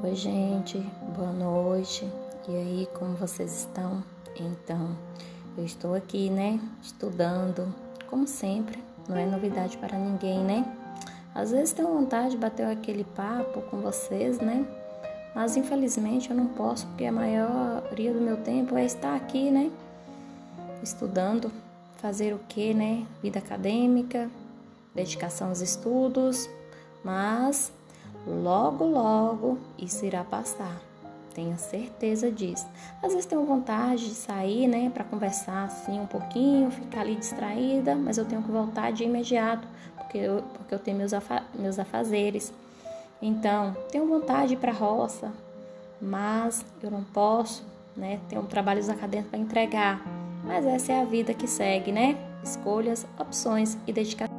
Oi, gente, boa noite. E aí, como vocês estão? Então, eu estou aqui, né, estudando, como sempre, não é novidade para ninguém, né? Às vezes tenho vontade de bater aquele papo com vocês, né? Mas infelizmente eu não posso, porque a maioria do meu tempo é estar aqui, né? Estudando, fazer o que, né? Vida acadêmica, dedicação aos estudos, mas Logo, logo isso irá passar. Tenha certeza disso. Às vezes tenho vontade de sair, né, para conversar assim um pouquinho, ficar ali distraída, mas eu tenho que voltar de imediato, porque eu, porque eu tenho meus, afa meus afazeres. Então, tenho vontade de ir para a roça, mas eu não posso, né? Tenho trabalhos acadêmicos para entregar. Mas essa é a vida que segue, né? Escolhas, opções e dedicação.